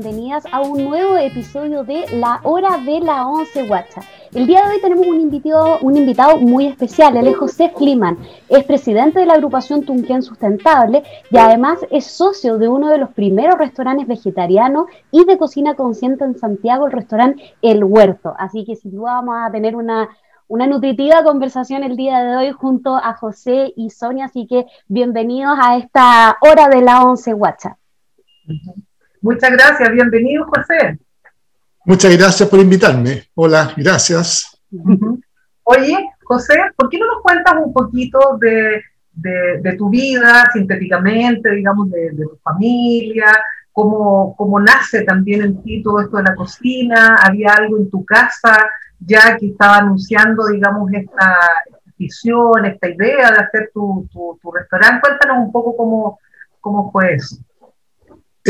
bienvenidas a un nuevo episodio de La Hora de la Once Guacha. El día de hoy tenemos un invitado, un invitado muy especial, él es José Fliman, es presidente de la agrupación Tunquén Sustentable y además es socio de uno de los primeros restaurantes vegetarianos y de cocina consciente en Santiago, el restaurante El Huerto. Así que sin duda vamos a tener una, una nutritiva conversación el día de hoy junto a José y Sonia, así que bienvenidos a esta Hora de la Once Guacha. Muchas gracias, bienvenido José. Muchas gracias por invitarme. Hola, gracias. Oye, José, ¿por qué no nos cuentas un poquito de, tu vida, sintéticamente, digamos, de, tu familia? Cómo, cómo, nace también en ti todo esto de la cocina? ¿Había algo en tu casa ya que estaba anunciando, digamos, esta visión, esta idea de hacer tu, tu, restaurante? Cuéntanos un poco cómo, cómo fue eso.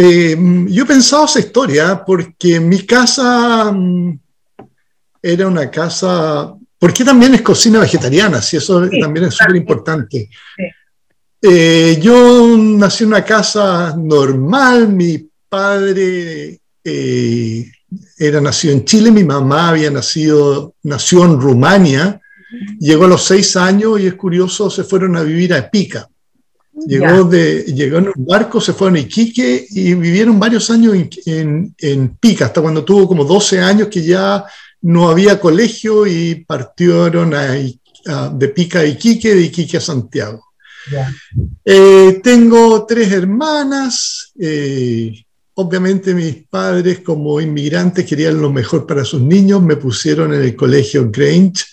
Eh, yo he pensado esa historia porque mi casa mm, era una casa, porque también es cocina vegetariana, si eso también es súper importante. Eh, yo nací en una casa normal, mi padre eh, era nacido en Chile, mi mamá había nacido, nació en Rumania, llegó a los seis años y es curioso, se fueron a vivir a Pica. Llegó, de, llegó en un barco, se fue a Iquique y vivieron varios años en, en, Pica, hasta cuando tuvo como 12 años que ya no había colegio y partieron a, de Pica a Iquique, de Iquique a Santiago. Eh, tengo tres hermanas. Eh, obviamente mis padres como inmigrantes querían lo mejor para sus niños. Me pusieron en el colegio Grange,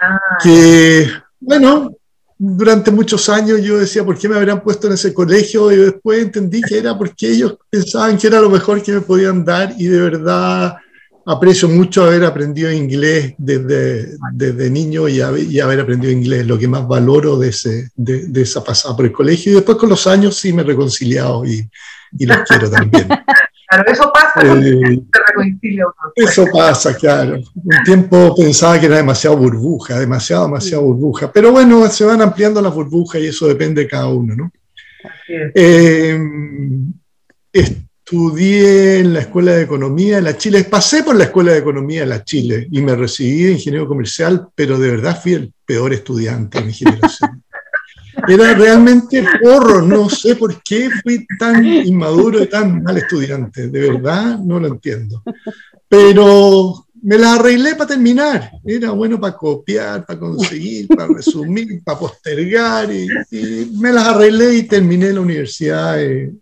ah. que, bueno, durante muchos años yo decía, ¿por qué me habrían puesto en ese colegio? Y después entendí que era porque ellos pensaban que era lo mejor que me podían dar y de verdad aprecio mucho haber aprendido inglés desde, desde niño y, haber aprendido inglés, lo que más valoro de, ese, de, esa pasada por el colegio. Y después con los años sí me he reconciliado y, y los quiero también. Claro, eso pasa eh, Eso pasa, claro. Un tiempo pensaba que era demasiado burbuja, demasiado, demasiado burbuja. Pero bueno, se van ampliando las burbujas y eso depende de cada uno, ¿no? Eh, estudié en la Escuela de Economía de la Chile, pasé por la Escuela de Economía de la Chile y me recibí de ingeniero comercial, pero de verdad fui el peor estudiante de mi generación. Era realmente porro, no sé por qué fui tan inmaduro y tan mal estudiante, de verdad no lo entiendo. Pero me las arreglé para terminar, era bueno para copiar, para conseguir, para resumir, para postergar, y, me las arreglé y terminé la universidad. Eh,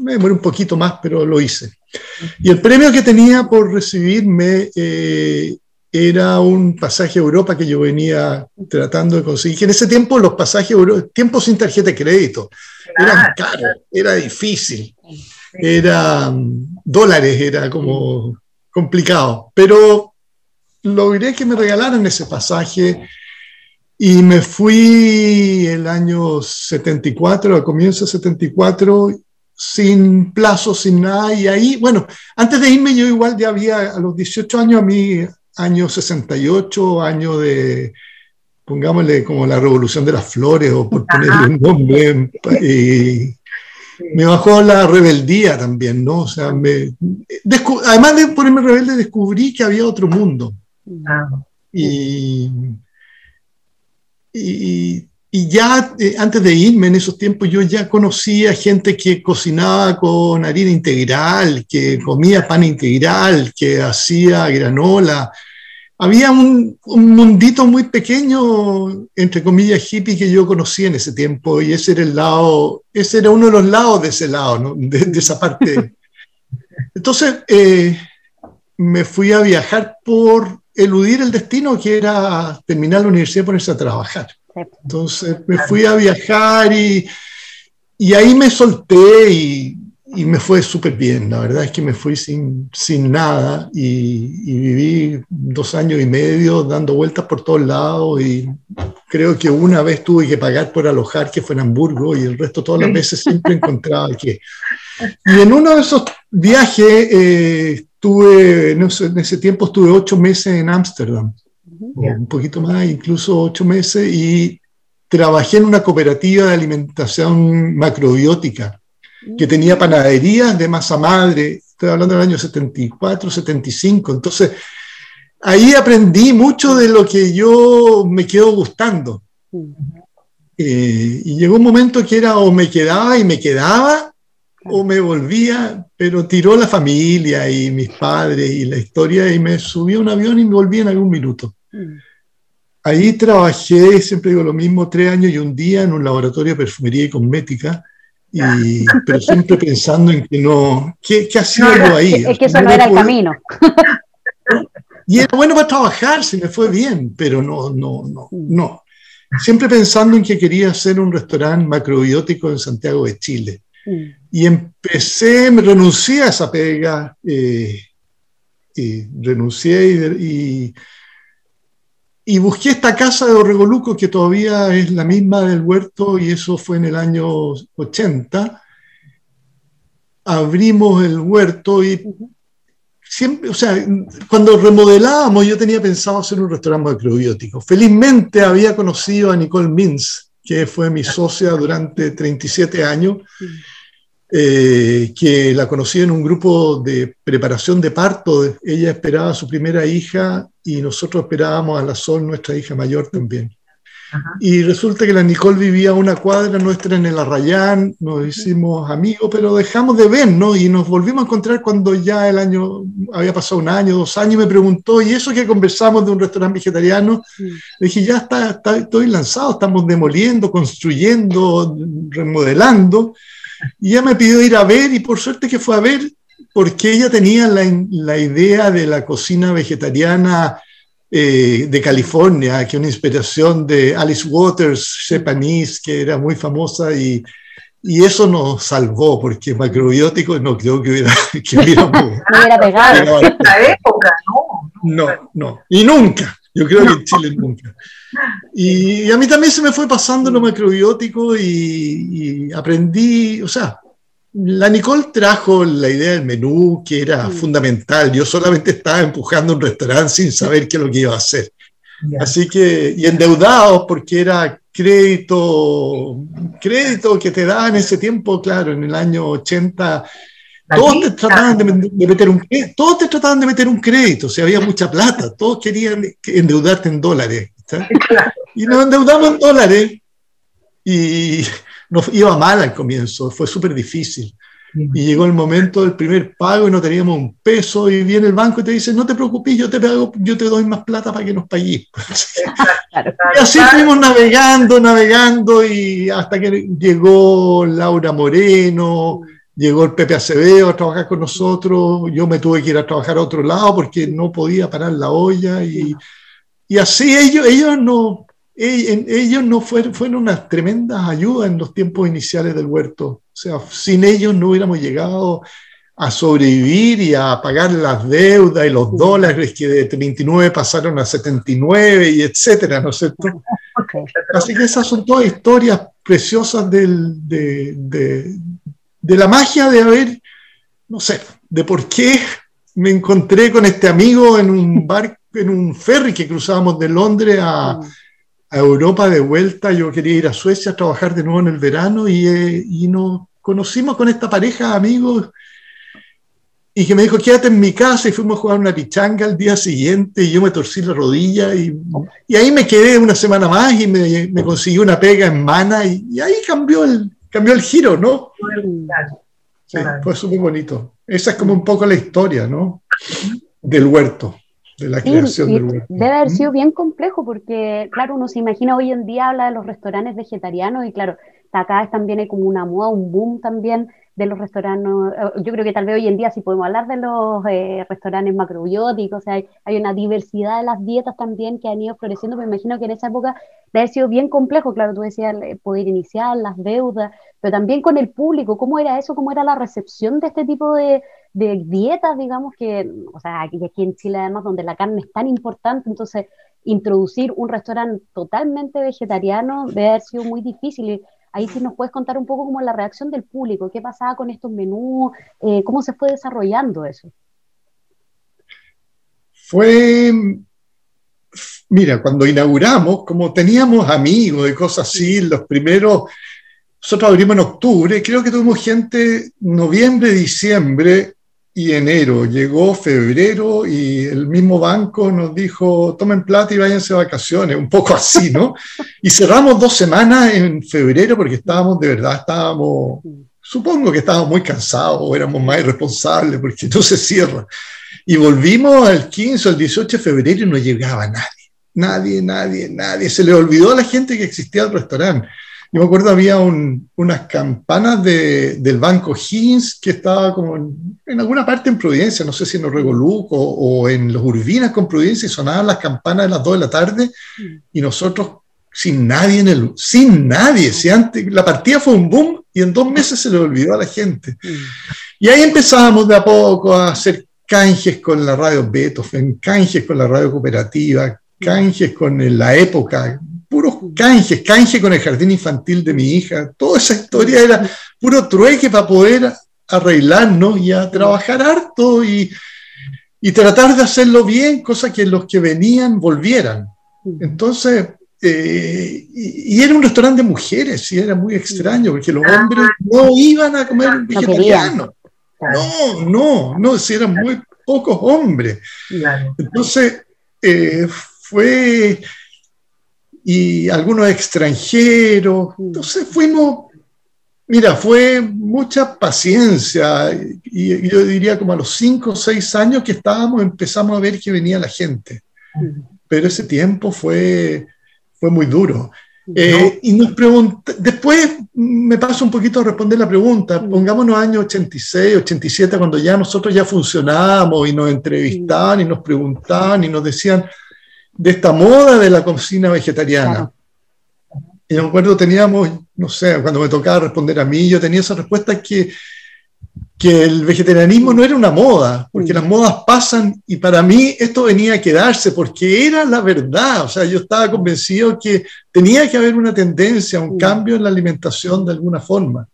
me demoré un poquito más, pero lo hice. Y el premio que tenía por recibirme eh, era un pasaje a Europa que yo venía tratando de conseguir. en ese tiempo los pasajes a Europa, tiempo sin tarjeta de crédito, eran caros, era difícil, eran dólares, era como complicado. Pero logré que me regalaran ese pasaje y me fui el año 74, al comienzo de 74, sin plazo, sin nada. Y ahí, bueno, antes de irme yo igual ya había, a los 18 años a mí año 68, año de, pongámosle como la revolución de las flores o por ponerle un nombre, y me bajó la rebeldía también, ¿no? O sea, me, además de ponerme rebelde, descubrí que había otro mundo. Y, y, y, ya eh, antes de irme en esos tiempos, yo ya conocía gente que cocinaba con harina integral, que comía pan integral, que hacía granola, había un, mundito muy pequeño, entre comillas, hippie que yo conocí en ese tiempo y ese era el lado, ese era uno de los lados de ese lado, de, esa parte. Entonces, eh, me fui a viajar por eludir el destino que era terminar la universidad y ponerse a trabajar. Entonces, me fui a viajar y, y ahí me solté y y me fue súper bien, la verdad es que me fui sin, sin nada y, viví dos años y medio dando vueltas por todos lados y creo que una vez tuve que pagar por alojar que fue en Hamburgo y el resto todas las veces siempre encontraba que... Y en uno de esos viajes eh, estuve, en ese tiempo estuve ocho meses en Ámsterdam, un poquito más, incluso ocho meses, y trabajé en una cooperativa de alimentación macrobiótica que tenía panaderías de masa madre, estoy hablando del año 74, 75, entonces ahí aprendí mucho de lo que yo me quedo gustando. Eh, y llegó un momento que era o me quedaba y me quedaba, o me volvía, pero tiró la familia y mis padres y la historia y me subí a un avión y me volví en algún minuto. Mm. Ahí trabajé, siempre digo lo mismo, tres años y un día en un laboratorio de perfumería y cosmética, y, pero siempre pensando en que no, ¿qué, qué hacía yo ahí? Es que eso no, era el camino. Y era bueno para trabajar, se me fue bien, pero no, no, no, mm. no. Siempre pensando en que quería hacer un restaurante macrobiótico en Santiago de Chile. Mm. Y empecé, me renuncié a esa pega, eh, y renuncié y, y, busqué esta casa de Orregoluco que todavía es la misma del huerto y eso fue en el año 80. Abrimos el huerto y siempre, o sea, cuando remodelábamos yo tenía pensado hacer un restaurante macrobiótico. Felizmente había conocido a Nicole Mins, que fue mi socia durante 37 años. Eh, que la conocí en un grupo de preparación de parto. Ella esperaba a su primera hija y nosotros esperábamos a la Sol, nuestra hija mayor también. Y resulta que la Nicole vivía a una cuadra nuestra en el Arrayán, nos hicimos amigos, pero dejamos de vernos y nos volvimos a encontrar cuando ya el año, había pasado un año, dos años, y me preguntó, ¿y eso que conversamos de un restaurante vegetariano? Le dije, ya está, está, estoy lanzado, estamos demoliendo, construyendo, remodelando. Y ella me pidió ir a ver y por suerte que fue a ver porque ella tenía la, la idea de la cocina vegetariana eh, de California, que es una inspiración de Alice Waters, Japanese, que era muy famosa y, y eso nos salvó, porque macrobiótico no creo que hubiera, que hubiera, no hubiera pegado. En esa época, no. No, no. Y nunca. Yo creo que en Chile nunca. Y, a mí también se me fue pasando lo macrobiótico y, aprendí, o sea, la Nicole trajo la idea del menú que era fundamental. Yo solamente estaba empujando un restaurante sin saber qué es lo que iba a hacer. Así que, y endeudados porque era crédito, crédito que te daban en ese tiempo, claro, en el año 80 todos te, trataban de, meter un, todos te trataban de meter un crédito, o sea, había mucha plata, todos querían endeudarte en dólares. Y nos endeudamos en dólares. Y nos iba mal al comienzo, fue súper difícil. Y llegó el momento del primer pago y no teníamos un peso. Y viene el banco y te dice, no te preocupes, yo te, pago, yo te doy más plata para que nos pagues. y así fuimos navegando, navegando y hasta que llegó Laura Moreno, llegó el Pepe Acevedo a trabajar con nosotros, yo me tuve que ir a trabajar a otro lado porque no podía parar la olla y, y así ellos, ellos no, ellos no fueron, fueron unas tremendas ayudas en los tiempos iniciales del huerto. O sea, sin ellos no hubiéramos llegado a sobrevivir y a pagar las deudas y los dólares que de 39 pasaron a 79 y etcétera, ¿no es cierto? Así que esas son todas historias preciosas del, de, de la magia de haber, no sé, de por qué me encontré con este amigo en un barco, en un ferry que cruzábamos de Londres a, Europa de vuelta. Yo quería ir a Suecia a trabajar de nuevo en el verano y, eh, y nos conocimos con esta pareja de amigos y que me dijo, quédate en mi casa y fuimos a jugar una pichanga al día siguiente y yo me torcí la rodilla y, y ahí me quedé una semana más y me, me conseguí una pega en Mana y, y ahí cambió el, cambió el giro, ¿no? Sí, fue súper bonito. Esa es como un poco la historia, ¿no? Del huerto, de la creación del huerto. Debe haber sido bien complejo porque, claro, uno se imagina hoy en día habla de los restaurantes vegetarianos y, claro, acá también hay como una moda, un boom también de los restaurantes, eh, yo creo que tal vez hoy en día sí podemos hablar de los eh, restaurantes macrobióticos, o sea, hay, una diversidad de las dietas también que han ido floreciendo, me imagino que en esa época debe haber sido bien complejo, claro, tú decías poder iniciar las deudas, pero también con el público, ¿cómo era eso? ¿Cómo era la recepción de este tipo de, de dietas, digamos, que, o sea, aquí, aquí en Chile además, donde la carne es tan importante, entonces introducir un restaurante totalmente vegetariano debe haber sido muy difícil. Ahí sí nos puedes contar un poco cómo la reacción del público, qué pasaba con estos menús, eh, cómo se fue desarrollando eso. Fue, mira, cuando inauguramos, como teníamos amigos y cosas así, los primeros, nosotros abrimos en octubre, creo que tuvimos gente noviembre, diciembre y enero. Llegó febrero y el mismo banco nos dijo, tomen plata y váyanse de vacaciones, un poco así, ¿no? Y cerramos dos semanas en febrero porque estábamos, de verdad, estábamos, supongo que estábamos muy cansados o éramos más irresponsables porque no se cierra. Y volvimos al 15 o al 18 de febrero y no llegaba nadie. Nadie, nadie, nadie. Se le olvidó a la gente que existía el restaurante. Yo me acuerdo había unas campanas del Banco Higgins que estaba como en, alguna parte en Providencia, no sé si en los Revoluco o, en los Urbinas con Providencia, y sonaban las campanas a las 2 de la tarde y nosotros sin nadie en el... Sin nadie, si antes, la partida fue un boom y en dos meses se le olvidó a la gente. Y ahí empezábamos de a poco a hacer canjes con la radio Beethoven, canjes con la radio cooperativa, canjes con la época, puros canjes, canje con el jardín infantil de mi hija, toda esa historia era puro trueque para poder arreglarnos y a trabajar harto y, y tratar de hacerlo bien, cosa que los que venían volvieran. Entonces, eh, y, era un restaurante de mujeres y era muy extraño porque los hombres no iban a comer vegetariano. No, no, no, si eran muy pocos hombres. Entonces, eh, fue y algunos extranjeros. Entonces fuimos, mira, fue mucha paciencia y, yo diría como a los cinco o seis años que estábamos empezamos a ver que venía la gente. Pero ese tiempo fue, fue muy duro. Eh, y nos pregunta, después me paso un poquito a responder la pregunta, pongámonos años 86, 87, cuando ya nosotros ya funcionábamos y nos entrevistaban y nos preguntaban y nos decían, de esta moda de la cocina vegetariana. Y me acuerdo, teníamos, no sé, cuando me tocaba responder a mí, yo tenía esa respuesta que, que el vegetarianismo no era una moda, porque mm. las modas pasan y para mí esto venía a quedarse, porque era la verdad. O sea, yo estaba convencido que tenía que haber una tendencia, un mm. cambio en la alimentación de alguna forma.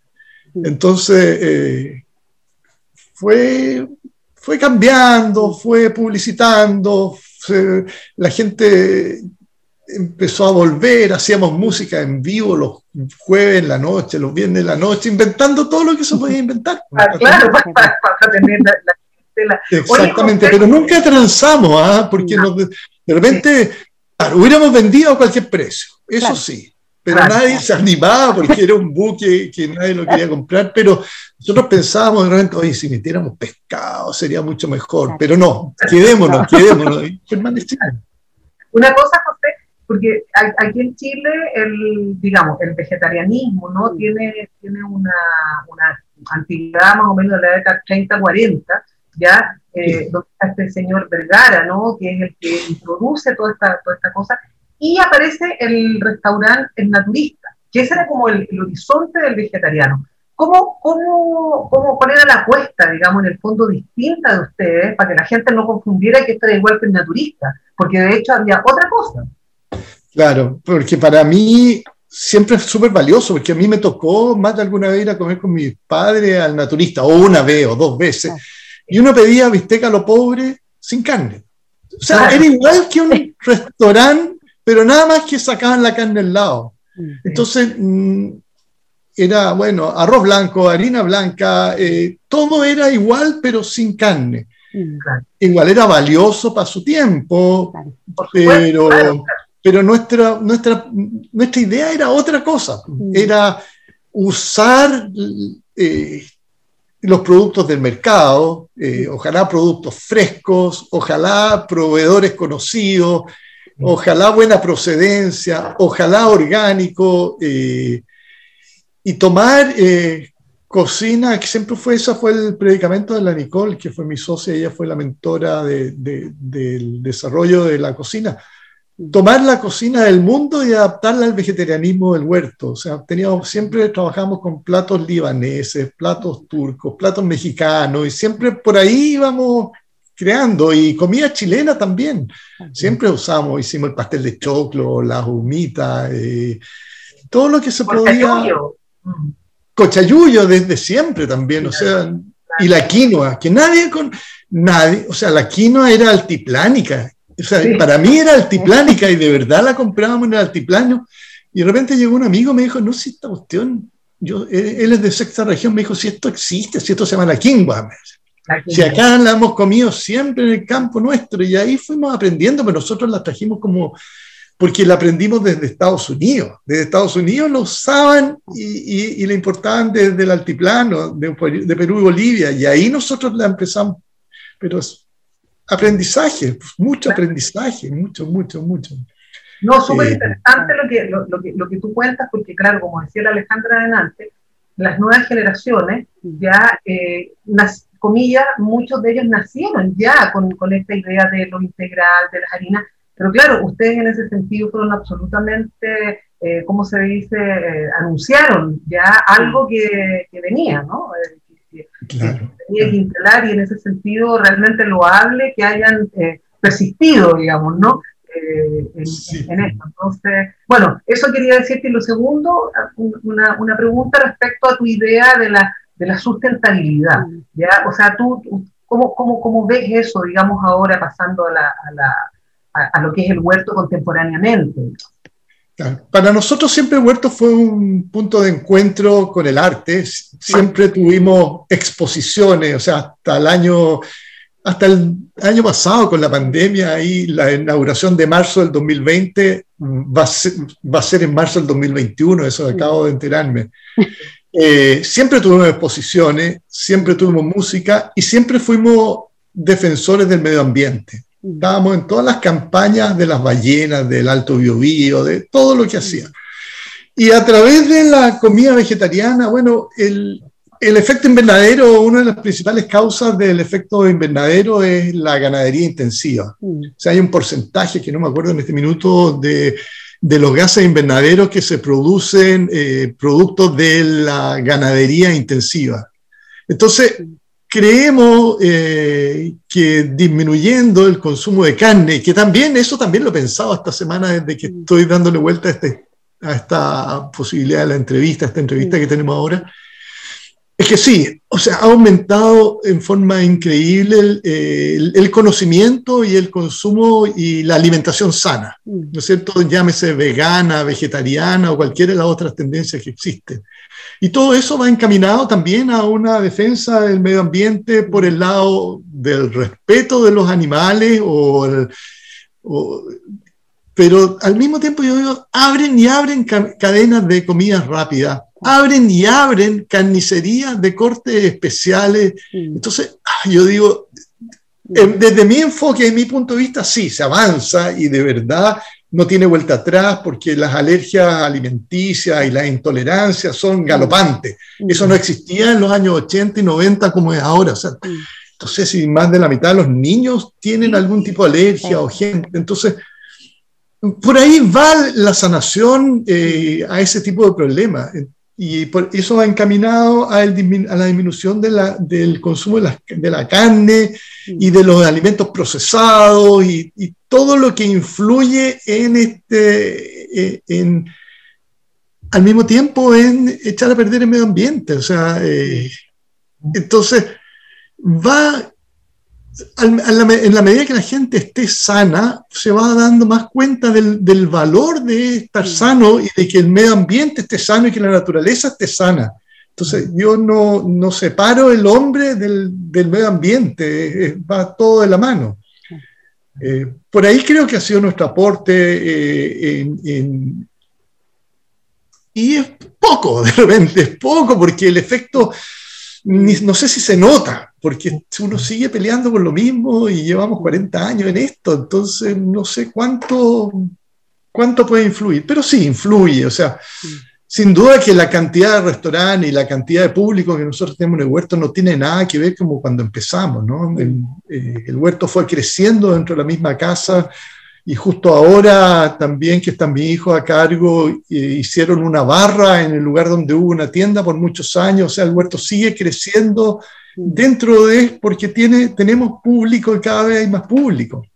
Entonces, eh, fue, fue cambiando, fue publicitando, la gente empezó a volver, hacíamos música en vivo los jueves en la noche, los viernes en la noche, inventando todo lo que se podía inventar. Ah, claro, para, tener la, Exactamente, pero nunca transamos, ¿ah? porque de repente hubiéramos vendido a cualquier precio, eso sí, pero nadie se animaba porque era un buque que nadie lo quería comprar, pero nosotros pensábamos de repente, oye, si metiéramos pescado sería mucho mejor, pero no, quedémonos, quedémonos, Una cosa, José, porque aquí en Chile, el, digamos, el vegetarianismo, ¿no? Tiene, tiene una, una antigüedad más o menos de la década 30-40, ¿ya? Eh, donde está este señor Vergara, ¿no? Que es el que introduce toda esta, toda esta cosa y aparece el restaurante El Naturista, que ese era como el, horizonte del vegetariano. ¿Cómo, cómo, cómo, ¿Cuál era la apuesta, digamos, en el fondo distinta de ustedes para que la gente no confundiera que esto era igual que el naturista? Porque de hecho había otra cosa. Claro, porque para mí siempre es súper valioso, porque a mí me tocó más de alguna vez ir a comer con mi padre al naturista, o una vez o dos veces, y uno pedía bisteca a lo pobre sin carne. O sea, era igual que un restaurante pero nada más que sacaban la carne al lado. Entonces, mm, era, bueno, arroz blanco, harina blanca, eh, todo era igual, pero sin carne. Igual era valioso para su tiempo, pero, pero nuestra, nuestra, nuestra idea era otra cosa, era usar eh, los productos del mercado, eh, ojalá productos frescos, ojalá proveedores conocidos, ojalá buena procedencia, ojalá orgánico, eh, y tomar eh, cocina, que siempre fue, ese fue el predicamento de la Nicole, que fue mi socia, ella fue la mentora del desarrollo de la cocina. Tomar la cocina del mundo y adaptarla al vegetarianismo del huerto. O sea, teníamos, siempre trabajamos con platos libaneses, platos turcos, platos mexicanos, y siempre por ahí íbamos creando y comida chilena también. Siempre usamos, hicimos el pastel de choclo, las humitas, eh, todo lo que se podía. Cochayuyo desde siempre también, o sea, y la quinoa, que nadie con nadie, o sea, la quinoa era altiplánica. O sea, para mí era altiplánica y de verdad la comprábamos en el altiplano. Y de repente llegó un amigo me dijo, no, si esta cuestión yo, él es de sexta región, me dijo, si esto existe, si esto se llama la quingua. Si acá la hemos comido siempre en el campo nuestro y ahí fuimos aprendiendo, pero nosotros la trajimos como, porque la aprendimos desde Estados Unidos. Desde Estados Unidos la usaban y, y, la importaban desde el altiplano, de, de, Perú y Bolivia, y ahí nosotros la empezamos. Pero es aprendizaje, mucho aprendizaje, mucho, mucho, mucho. No, súper eh, interesante lo que, lo, que, lo que tú cuentas, porque claro, como decía la Alejandra adelante, las nuevas generaciones ya, eh, comillas, muchos de ellos nacieron ya con, con, esta idea de lo integral, de las harinas, pero claro, ustedes en ese sentido fueron absolutamente, eh, ¿cómo se dice?, eh, anunciaron ya algo que, que venía, ¿no? que, claro, tenía que instalar y en ese sentido realmente loable que hayan persistido, digamos, ¿no? Eh, en, esto. Entonces, bueno, eso quería decirte. Y lo segundo, una, una pregunta respecto a tu idea de la, de la sustentabilidad. Mm. ¿ya? O sea, tú, ¿cómo, cómo, cómo ves eso, digamos, ahora pasando a, la, a, la, a, lo que es el huerto contemporáneamente? Para nosotros siempre el huerto fue un punto de encuentro con el arte. Siempre tuvimos exposiciones, o sea, hasta el año hasta el año pasado con la pandemia y la inauguración de marzo del 2020 va a ser, va a ser en marzo del 2021, eso acabo de enterarme. Eh, siempre tuvimos exposiciones, siempre tuvimos música y siempre fuimos defensores del medio ambiente. Estábamos en todas las campañas de las ballenas, del Alto Biobío, de todo lo que hacía. Y a través de la comida vegetariana, bueno, el, el efecto invernadero, una de las principales causas del efecto invernadero es la ganadería intensiva. Mm. O sea, hay un porcentaje, que no me acuerdo en este minuto, de, de los gases invernaderos que se producen eh, producto de la ganadería intensiva. Entonces, creemos eh, que disminuyendo el consumo de carne, que también, eso también lo he pensado esta semana desde que estoy dándole vuelta a, este, a esta posibilidad de la entrevista, a esta entrevista que tenemos ahora, es que sí, o sea, ha aumentado en forma increíble el, conocimiento y el consumo y la alimentación sana. ¿no es cierto? Llámese vegana, vegetariana o cualquiera de las otras tendencias que existen. Y todo eso va encaminado también a una defensa del medio ambiente por el lado del respeto de los animales o, pero al mismo tiempo yo digo, abren y abren cadenas de comidas rápidas abren y abren carnicerías de cortes especiales. Entonces, ah, yo digo, em, desde mi enfoque, desde mi punto de vista, sí, se avanza y de verdad no tiene vuelta atrás porque las alergias alimenticias y las intolerancias son galopantes. Eso no existía en los años 80 y 90 como es ahora. entonces, si más de la mitad de los niños tienen algún tipo de alergia o gente, entonces por ahí va la sanación eh, a ese tipo de problemas. Y por eso va encaminado a, la disminución del consumo de la, carne y de los alimentos procesados y, todo lo que influye en este, en, al mismo tiempo en echar a perder el medio ambiente. O sea, eh, entonces va en la medida que la gente esté sana, se va dando más cuenta del, del, valor de estar sano y de que el medio ambiente esté sano y que la naturaleza esté sana. Entonces, yo no, no separo el hombre del, del medio ambiente, va todo de la mano. Eh, por ahí creo que ha sido nuestro aporte eh, en, y es poco, de repente, es poco, porque el efecto, no sé si se nota, porque uno sigue peleando por lo mismo y llevamos 40 años en esto, entonces no sé cuánto, cuánto puede influir, pero sí influye, o sea, sin duda que la cantidad de restaurantes y la cantidad de público que nosotros tenemos en el huerto no tiene nada que ver como cuando empezamos, ¿no? El, eh, el huerto fue creciendo dentro de la misma casa, y justo ahora también que están mis hijos a cargo, eh, hicieron una barra en el lugar donde hubo una tienda por muchos años, o sea, el huerto sigue creciendo dentro de, porque tiene, tenemos público y cada vez hay más público.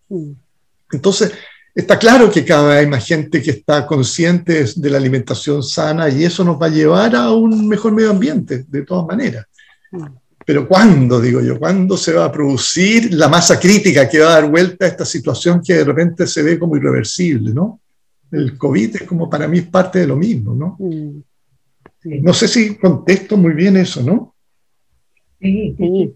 Entonces, está claro que cada vez hay más gente que está consciente de la alimentación sana y eso nos va a llevar a un mejor medio ambiente, de todas maneras. Pero ¿cuándo, digo yo? ¿Cuándo se va a producir la masa crítica que va a dar vuelta a esta situación que de repente se ve como irreversible, ¿no? El COVID es como para mí parte de lo mismo, ¿no? No sé si contesto muy bien eso, ¿no? Sí, sí.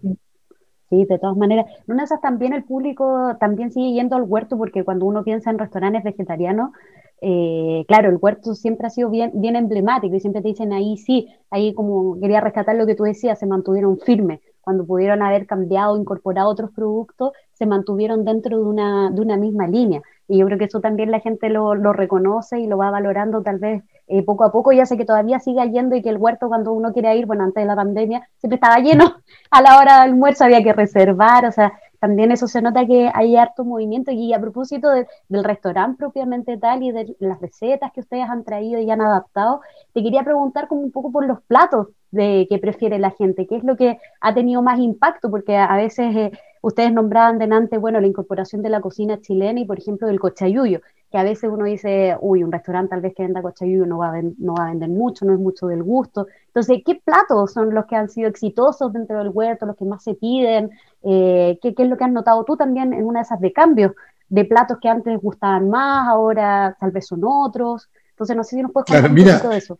Sí, de todas maneras. No esas también el público también sigue yendo al huerto porque cuando uno piensa en restaurantes vegetarianos, eh, claro, el huerto siempre ha sido bien, emblemático y siempre te dicen ahí sí, ahí como quería rescatar lo que tú decías, se mantuvieron firmes. Cuando pudieron haber cambiado, incorporado otros productos, se mantuvieron dentro de una, de una misma línea. Y yo creo que eso también la gente lo, lo reconoce y lo va valorando tal vez eh, poco a poco. Ya sé que todavía sigue yendo y que el huerto cuando uno quiere ir, bueno, antes de la pandemia, siempre estaba lleno. A la hora del almuerzo había que reservar, o sea, también eso se nota que hay harto movimiento. Y a propósito del restaurante propiamente tal y de las recetas que ustedes han traído y han adaptado, te quería preguntar como un poco por los platos de que prefiere la gente, qué es lo que ha tenido más impacto, porque a, veces eh, ustedes nombraban delante, bueno, la incorporación de la cocina chilena y, por ejemplo, del cochayuyo, que a veces uno dice, uy, un restaurante tal vez que venda cochayuyo no va, a no va a vender mucho, no es mucho del gusto. Entonces, ¿qué platos son los que han sido exitosos dentro del huerto, los que más se piden? Eh, ¿qué, ¿qué, es lo que has notado tú también en una de esas de cambios de platos que antes gustaban más, ahora tal vez son otros? Entonces, no sé si nos puedes contar un poquito de eso.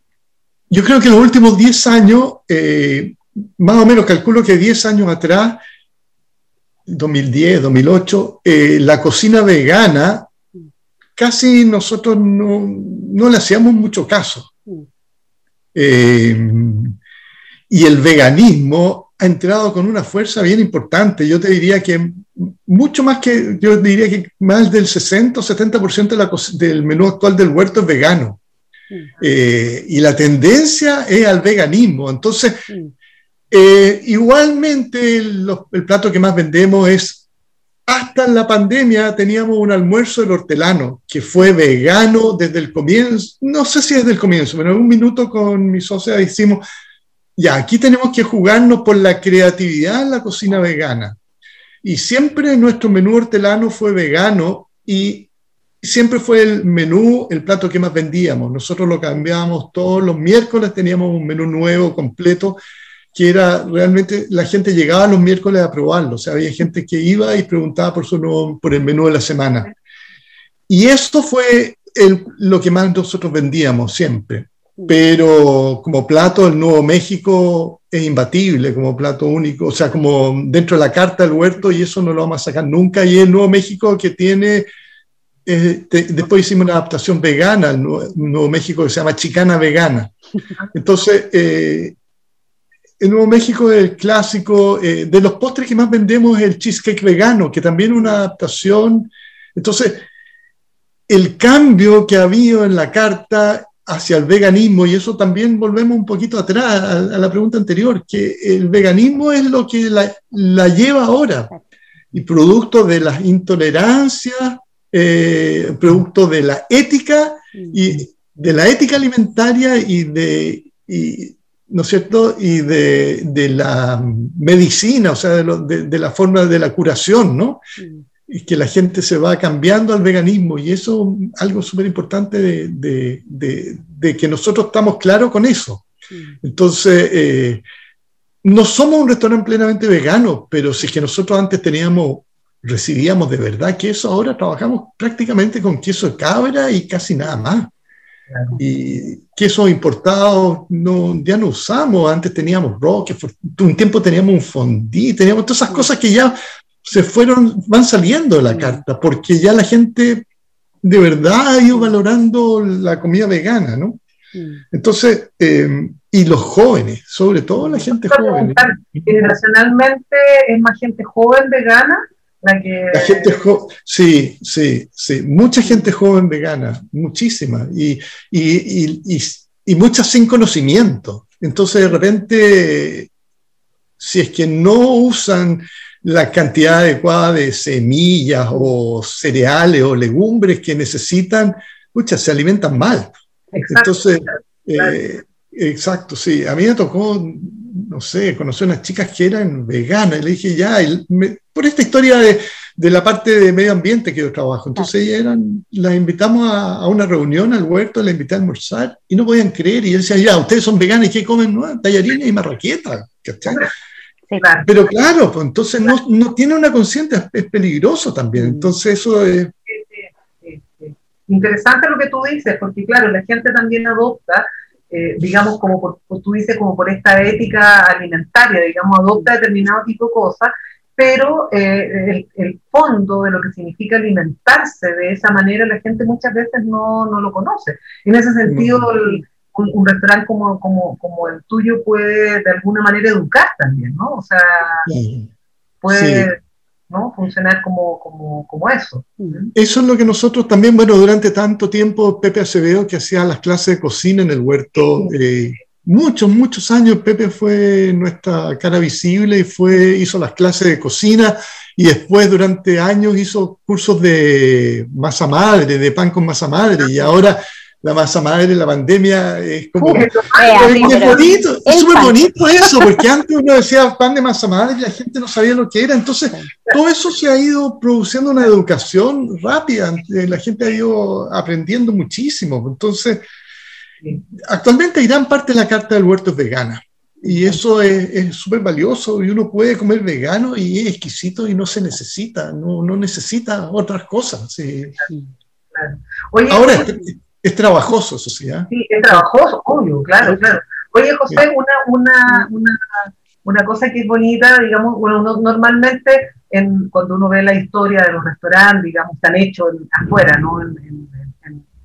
Yo creo que en los últimos 10 años, eh, más o menos calculo que 10 años atrás, 2010, 2008, eh, la cocina vegana casi nosotros no, no le hacíamos mucho caso. Eh, y el veganismo ha entrado con una fuerza bien importante. Yo te diría que mucho más que, yo diría que más del 60 o 70% del menú actual del huerto es vegano. Eh, y la tendencia es al veganismo. Entonces, eh, igualmente el plato que más vendemos es hasta la pandemia teníamos un almuerzo del hortelano, que fue vegano desde el comienzo, no sé si desde el comienzo, pero en un minuto con mi socia decimos, ya, aquí tenemos que jugarnos por la creatividad en la cocina vegana. Y siempre nuestro menú hortelano fue vegano y siempre fue el menú, el plato que más vendíamos. Nosotros lo cambiábamos todos los miércoles, teníamos un menú nuevo, completo, que era realmente, la gente llegaba los miércoles a probarlo, o sea, había gente que iba y preguntaba por, su por el menú de la semana. Y esto fue lo que más nosotros vendíamos siempre. Pero como plato, el Nuevo México es imbatible como plato único, o sea, como dentro de la carta del huerto, y eso no lo vamos a sacar nunca. Y el Nuevo México que tiene después hicimos una adaptación vegana al Nuevo, México que se llama Chicana Vegana. Entonces, eh, en Nuevo México el clásico, eh, de los postres que más vendemos es el cheesecake vegano, que también es una adaptación. Entonces, el cambio que ha habido en la carta hacia el veganismo, y eso también volvemos un poquito atrás a, la pregunta anterior, que el veganismo es lo que la, lleva ahora, y producto de las intolerancias, eh, producto de la ética, y de la ética alimentaria y de... ¿no es cierto? Y de, de la medicina, o sea, de, de, la forma de la curación, ¿no? Y que la gente se va cambiando al veganismo y eso es algo súper importante de, de, que nosotros estamos claros con eso. Entonces, eh, no somos un restaurante plenamente vegano, pero si es que nosotros antes teníamos, recibíamos de verdad queso, ahora trabajamos prácticamente con queso de cabra y casi nada más. Y quesos importados no, ya no usamos. Antes teníamos Roquefort, un tiempo teníamos un fondí, teníamos todas esas cosas que ya se fueron, van saliendo de la carta, porque ya la gente de verdad ha ido valorando la comida vegana, ¿no? Entonces, eh, y los jóvenes, sobre todo la gente joven. Generacionalmente es más gente joven vegana la, gente joven, sí, sí, sí, mucha gente joven vegana, muchísima, y, y, y, y, muchas sin conocimiento. Entonces, de repente, si es que no usan la cantidad adecuada de semillas o cereales o legumbres que necesitan, muchas se alimentan mal. Entonces, eh, exacto, sí. A mí me tocó no sé, conocí a unas chicas que eran veganas y le dije, ya, por esta historia de, de, la parte de medio ambiente que yo trabajo. Entonces eran, las invitamos a, una reunión al huerto, las invité a almorzar y no podían creer. Y yo decía, ya, ustedes son veganos y ¿qué comen? No, tallarines y marraquetas. Pero claro, pues entonces no, no tiene una conciencia, es peligroso también. Mm. Entonces eso es... Interesante lo que tú dices, porque claro, la gente también adopta eh, digamos, como por, tú dices, como por esta ética alimentaria, digamos, adopta determinado tipo de cosas, pero eh, el, fondo de lo que significa alimentarse de esa manera la gente muchas veces no, no lo conoce. En ese sentido, un, restaurante como, como, como, el tuyo puede de alguna manera educar también, ¿no? O sea, puede... ¿no? funcionar como, como, como, eso. Eso es lo que nosotros también, bueno, durante tanto tiempo Pepe Acevedo que hacía las clases de cocina en el huerto, eh, muchos, muchos años Pepe fue nuestra cara visible y fue, hizo las clases de cocina y después durante años hizo cursos de masa madre, de pan con masa madre y ahora la masa madre, la pandemia, es como... es, bonito, es súper bonito eso, porque antes uno decía pan de masa madre y la gente no sabía lo que era. Entonces, todo eso se ha ido produciendo una educación rápida, eh, la gente ha ido aprendiendo muchísimo. Entonces, actualmente gran parte de la carta del huerto es vegana. Y eso es súper valioso y uno puede comer vegano y es exquisito y no se necesita, no, no necesita otras cosas. Sí. Oye, Ahora, es trabajoso, eso sí. ¿eh? Sí, es trabajoso, obvio, claro, claro. Oye, José, una, una, una, una, cosa que es bonita, digamos, bueno, normalmente en, cuando uno ve la historia de los restaurantes, digamos, están hechos afuera, ¿no? En,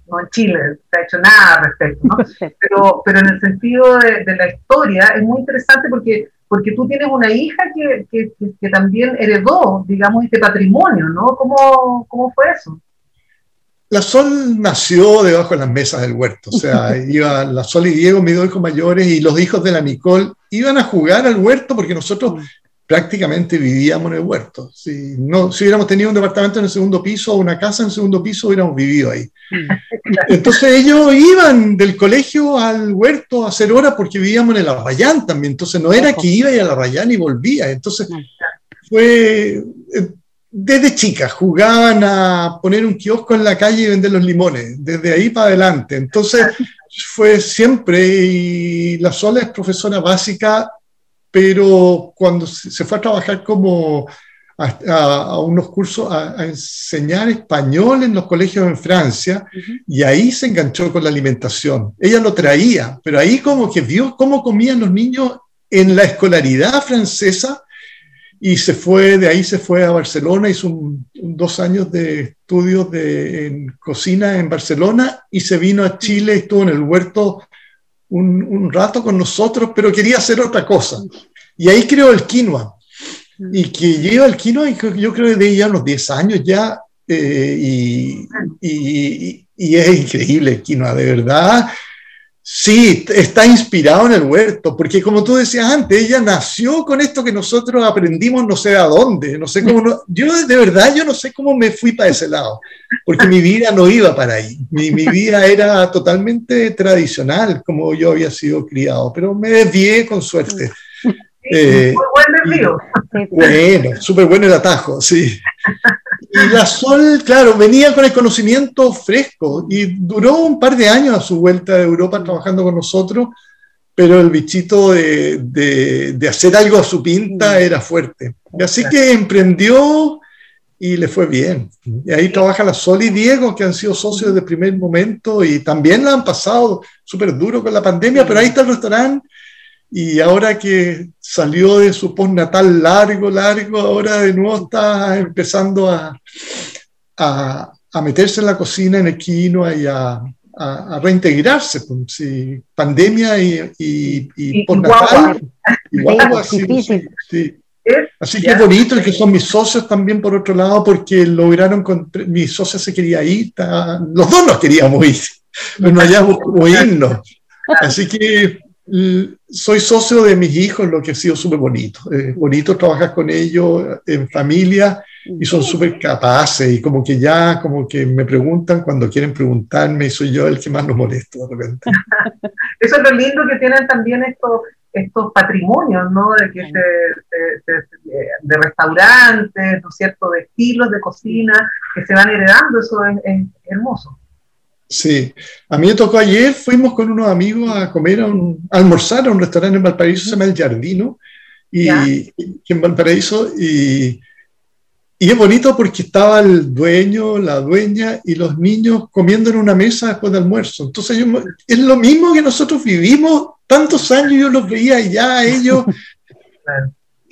no en Chile, no se ha hecho nada al respecto, ¿no? Pero, pero en el sentido de, de, la historia es muy interesante porque, porque tú tienes una hija que, que, que también heredó, digamos, este patrimonio, ¿no? ¿Cómo, cómo fue eso? La Sol nació debajo de las mesas del huerto, o sea, iba la Sol y Diego, mis dos hijos mayores, y los hijos de la Nicole iban a jugar al huerto porque nosotros mm. prácticamente vivíamos en el huerto. Si, no, si hubiéramos tenido un departamento en el segundo piso o una casa en el segundo piso, hubiéramos vivido ahí. Mm. Entonces ellos iban del colegio al huerto a hacer horas porque vivíamos en el Arrayán también, entonces no era que iba y al Arrayán y volvía, entonces mm. fue eh, desde chicas jugaban a poner un kiosco en la calle y vender los limones, desde ahí para adelante. Entonces fue siempre, y la Sola es profesora básica, pero cuando se fue a trabajar como a, unos cursos, a, enseñar español en los colegios en Francia, y ahí se enganchó con la alimentación. Ella lo traía, pero ahí como que vio cómo comían los niños en la escolaridad francesa y se fue, de ahí se fue a Barcelona, hizo dos años de estudios de, en cocina en Barcelona y se vino a Chile, estuvo en el huerto un, un, rato con nosotros, pero quería hacer otra cosa. Y ahí creó el quinoa. Y que lleva el quinoa, yo creo de ya unos 10 años ya, eh, y, y, y, es increíble el quinoa, de verdad. Sí, está inspirado en el huerto, porque como tú decías antes, ella nació con esto que nosotros aprendimos no sé a dónde, no sé cómo, yo de verdad yo no sé cómo me fui para ese lado, porque mi vida no iba para ahí, mi, mi vida era totalmente tradicional, como yo había sido criado, pero me desvié con suerte. Eh, muy buen desvío. Bueno, súper bueno el atajo, sí. Y la Sol, claro, venía con el conocimiento fresco y duró un par de años a su vuelta de Europa trabajando con nosotros, pero el bichito de, de, hacer algo a su pinta era fuerte. Y así que emprendió y le fue bien. Y ahí trabaja la Sol y Diego, que han sido socios desde el primer momento y también la han pasado súper duro con la pandemia, pero ahí está el restaurante y ahora que salió de su postnatal largo, largo, ahora de nuevo está empezando a, a, a meterse en la cocina, en el quinoa y a, a, reintegrarse. Pues, pandemia y, y, y, postnatal. sí, Así que es bonito y que son mis socios también por otro lado porque lograron, con, mis socios se quería ir, los dos nos queríamos ir, pero no hayamos irnos. Así que soy socio de mis hijos, lo que ha sido súper bonito. Es bonito trabajar con ellos en familia y son súper capaces y como que ya, como que me preguntan cuando quieren preguntarme y soy yo el que más los molesto de repente. Eso es lo lindo que tienen también estos, estos patrimonios, ¿no? De, que de, restaurantes, ¿no es cierto?, de estilos de cocina que se van heredando, eso es hermoso. Sí, a mí me tocó ayer, fuimos con unos amigos a comer, a, almorzar a un restaurante en Valparaíso, se llama El Jardino, y, en Valparaíso, y, y es bonito porque estaba el dueño, la dueña y los niños comiendo en una mesa después del almuerzo. Entonces es lo mismo que nosotros vivimos tantos años, yo los veía ya ellos.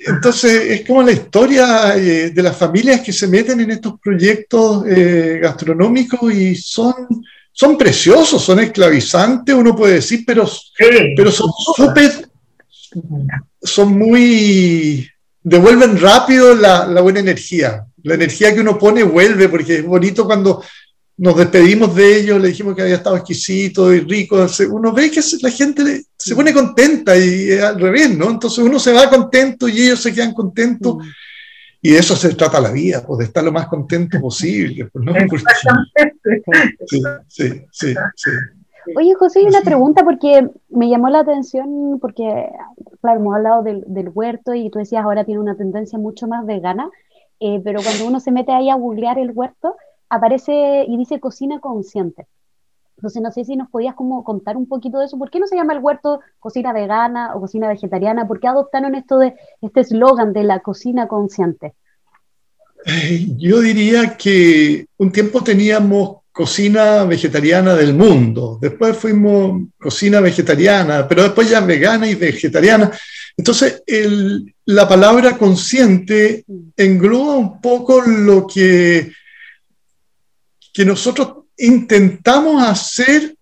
Entonces es como la historia eh, de las familias que se meten en estos proyectos eh, gastronómicos y son, son preciosos, son esclavizantes, uno puede decir, pero, pero son súper, son muy devuelven rápido la, la, buena energía. La energía que uno pone vuelve, porque es bonito cuando nos despedimos de ellos, le dijimos que había estado exquisito y rico. Uno ve que la gente se pone contenta y al revés, ¿no? Entonces uno se va contento y ellos se quedan contentos. Mm. Y de eso se trata la vida, pues de estar lo más contento posible. Pues, ¿no? Sí, sí, sí, sí. Oye, José, hay una pregunta porque me llamó la atención, porque, claro, hemos hablado del, del huerto y tú decías ahora tiene una tendencia mucho más vegana, eh, pero cuando uno se mete ahí a googlear el huerto, aparece y dice cocina consciente. Entonces, no sé si nos podías como contar un poquito de eso. ¿Por qué no se llama el huerto cocina vegana o cocina vegetariana? ¿Por qué adoptaron esto de este eslogan de la cocina consciente? Yo diría que un tiempo teníamos cocina vegetariana del mundo, después fuimos cocina vegetariana, pero después ya vegana y vegetariana. Entonces, la palabra consciente engloba un poco lo que, que nosotros intentamos hacer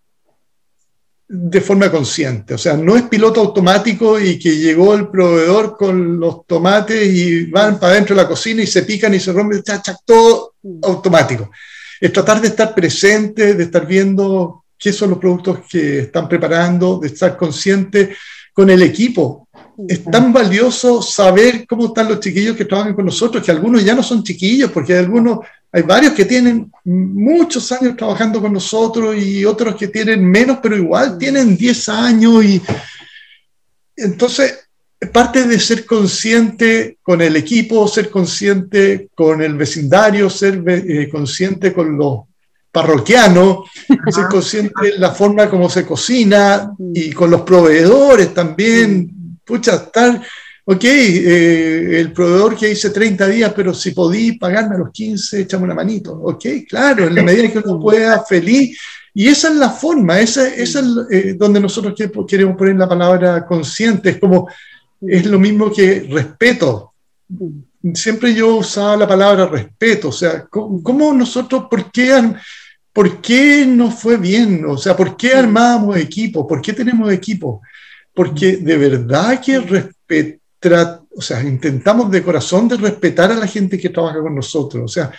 de forma consciente. O sea, no es piloto automático y que llegó el proveedor con los tomates y van para adentro de la cocina y se pican y se rompen, todo automático es tratar de estar presente, de estar viendo qué son los productos que están preparando, de estar consciente con el equipo. Es tan valioso saber cómo están los chiquillos que trabajan con nosotros, que algunos ya no son chiquillos, porque hay algunos, hay varios que tienen muchos años trabajando con nosotros y otros que tienen menos, pero igual tienen 10 años y entonces parte de ser consciente con el equipo, ser consciente con el vecindario, ser eh, consciente con los parroquianos, ser consciente de la forma como se cocina y con los proveedores también. Pucha, estar, ok, eh, el proveedor que dice 30 días, pero si podí pagarme a los 15, échame una manito. Ok, claro, en la medida que uno pueda, feliz. Y esa es la forma, esa, esa es eh, donde nosotros queremos poner la palabra consciente, es como es lo mismo que respeto. Siempre yo usaba la palabra respeto, o sea, ¿cómo, nosotros, por qué, por qué nos fue bien? O sea, ¿por qué armábamos equipo? ¿Por qué tenemos equipo? Porque de verdad que respetar, o sea, intentamos de corazón de respetar a la gente que trabaja con nosotros, o sea,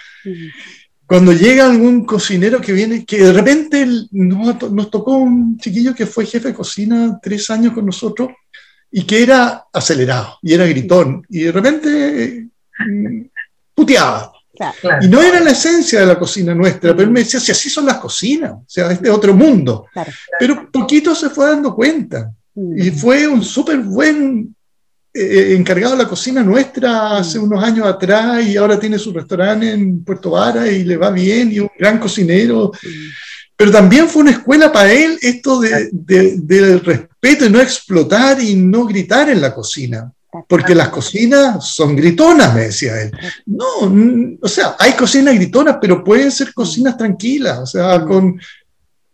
cuando llega algún cocinero que viene, que de repente nos, nos, tocó un chiquillo que fue jefe de cocina tres años con nosotros, y que era acelerado y era gritón y de repente mm, puteaba. Y no era la esencia de la cocina nuestra, pero él me decía, si así son las cocinas, o sea, es de otro mundo. Pero poquito se fue dando cuenta. Y fue un súper buen eh, encargado de la cocina nuestra hace mm. unos años atrás y ahora tiene su restaurante en Puerto Vara y le va bien y un gran cocinero. Pero también fue una escuela para él esto de, del respeto y no explotar y no gritar en la cocina. Porque las cocinas son gritonas, me decía él. No, o sea, hay cocinas gritonas, pero pueden ser cocinas tranquilas. O sea, con,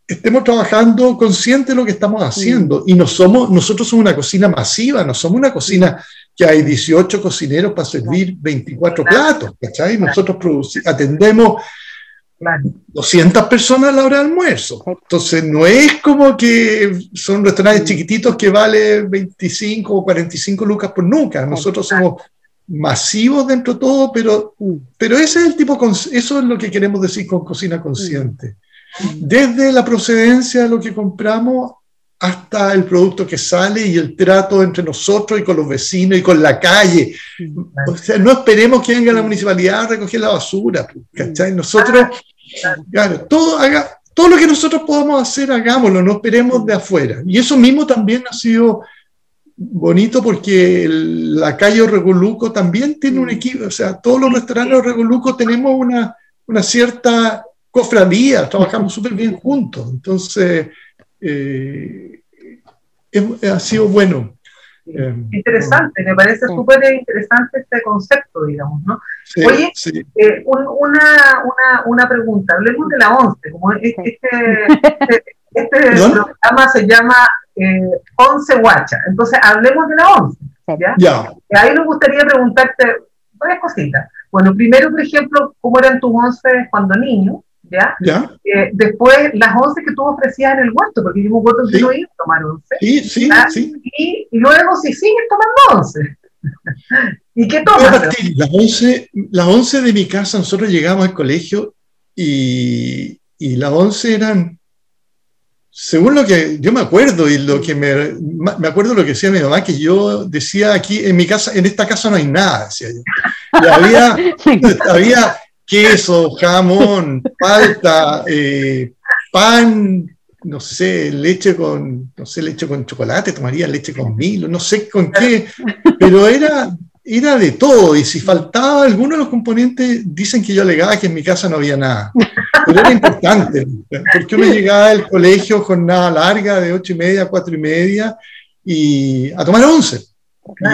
estemos trabajando consciente de lo que estamos haciendo. Y no somos, nosotros somos una cocina masiva, no somos una cocina que hay 18 cocineros para servir 24 platos. ¿cachai? Nosotros atendemos 200 personas a la hora de almuerzo. Entonces, no es como que son restaurantes chiquititos que vale 25 o 45 lucas por nunca. Nosotros somos masivos dentro de todo, pero, pero ese es el tipo, eso es lo que queremos decir con cocina consciente. Desde la procedencia de lo que compramos hasta el producto que sale y el trato entre nosotros y con los vecinos y con la calle. O sea, no esperemos que venga la municipalidad a recoger la basura, ¿cachai? Nosotros, claro, todo, haga, todo lo que nosotros podamos hacer, hagámoslo, no esperemos de afuera. Y eso mismo también ha sido bonito porque la calle Regoluco también tiene un equipo, o sea, todos los restaurantes Regoluco tenemos una, una cierta cofradía, trabajamos súper bien juntos. Entonces, eh, ha sido bueno. Eh, interesante, me parece súper interesante este concepto, digamos, ¿no? Oye, eh, una, una, una, pregunta, hablemos de la ONCE, como este, este, este programa se llama eh, Once Guacha, entonces hablemos de la ONCE, ¿ya? ya. Ahí nos gustaría preguntarte varias cositas. Bueno, primero, por ejemplo, ¿cómo eran tus once cuando niño? ¿Ya? Eh, después, las once que tú ofrecías en el huerto, porque yo me acuerdo que no iba a tomar once. Sí, sí, sí. Y, luego, si sigues tomando once. ¿Y qué tomas? Las once, las once de mi casa, nosotros llegamos al colegio y, y las once eran según lo que yo me acuerdo y lo que me, me acuerdo lo que decía mi mamá, que yo decía aquí en mi casa, en esta casa no hay nada, decía yo. Y había, había queso, jamón, palta, eh, pan, no sé, leche con, no sé, leche con chocolate, tomaría leche con milo, no sé con qué, pero era, era de todo, y si faltaba alguno de los componentes, dicen que yo alegaba que en mi casa no había nada, pero era importante, porque uno llegaba del colegio con nada larga, de ocho y media a cuatro y media, y a tomar once,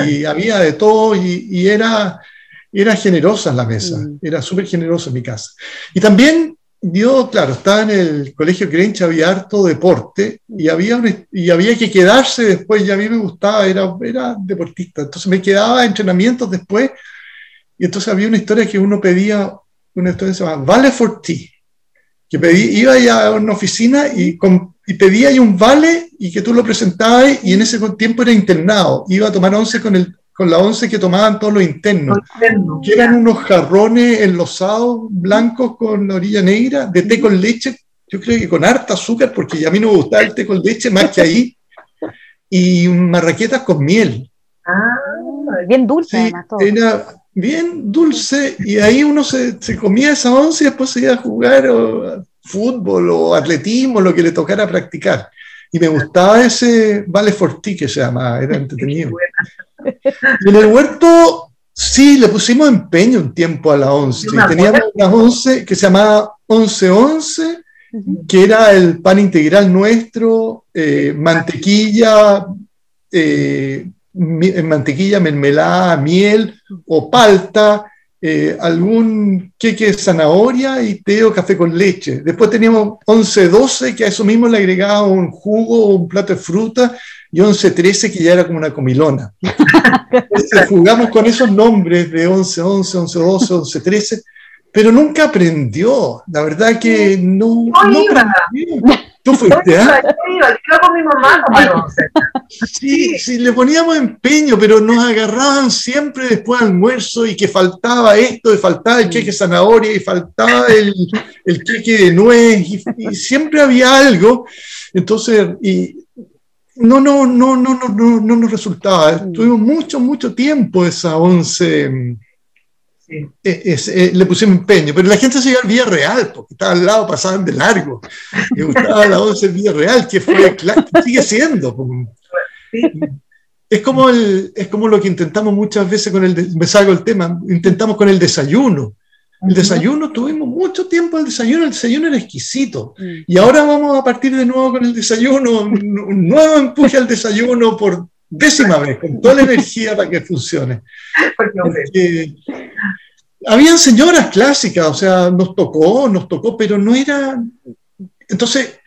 y había de todo, y, y era era generosa la mesa, mm. era súper generosa en mi casa. Y también yo, claro, estaba en el colegio Grange, había harto deporte y había, y había que quedarse después, y a mí me gustaba, era, era deportista, entonces me quedaba a entrenamientos después, y entonces había una historia que uno pedía, una historia que se llama Vale for Tea, que pedí, iba a una oficina y, y pedía ahí un vale y que tú lo presentabas y en ese tiempo era internado, iba a tomar once con el con la once que tomaban todos los internos, que eran unos jarrones enlosados, blancos con la orilla negra, de té con leche, yo creo que con harta azúcar, porque a mí no me gustaba el té con leche más que ahí, y marraquetas con miel. Ah, bien dulce además todo. Era bien dulce, y ahí uno se, se comía esa once y después se iba a jugar fútbol o atletismo, lo que le tocara practicar. Y me gustaba ese Vale Fortí que se llama, era entretenido. en el huerto, sí, le pusimos empeño un tiempo a la 11. Teníamos una 11 que se llamaba 1111, que era el pan integral nuestro, eh, mantequilla, eh, mantequilla, mermelada, miel o palta, eh, algún queque de zanahoria y té o café con leche. Después teníamos 11-12, que a eso mismo le agregaba un jugo o un plato de fruta, y 11-13, que ya era como una comilona. jugamos con esos nombres de 11-11, 11-12, 11-13, pero nunca aprendió. La verdad que no. no Tú fuiste, ¿ah? Yo con mi mamá Sí, sí, le poníamos empeño, pero nos agarraban siempre después del almuerzo y que faltaba esto, y faltaba el queque de zanahoria, y faltaba el, el queque de nuez, y, siempre había algo. Entonces, y no, no, no, no, no, no, no nos resultaba. Tuvimos mucho, mucho tiempo esa once eh, eh, le pusimos empeño, pero la gente se iba al Vía Real, porque estaba al lado, pasaban de largo. Me gustaba la 11 Vía Real, que fue, sigue siendo. Es como, el, es como lo que intentamos muchas veces con el, me salgo el tema, intentamos con el desayuno. El desayuno, tuvimos mucho tiempo el desayuno, el desayuno era exquisito. Mm. Y ahora vamos a partir de nuevo con el desayuno, un nuevo empuje al desayuno por décima vez, con toda la energía para que funcione. Porque, habían señoras clásicas, o sea, nos tocó, nos tocó, pero no era... Entonces,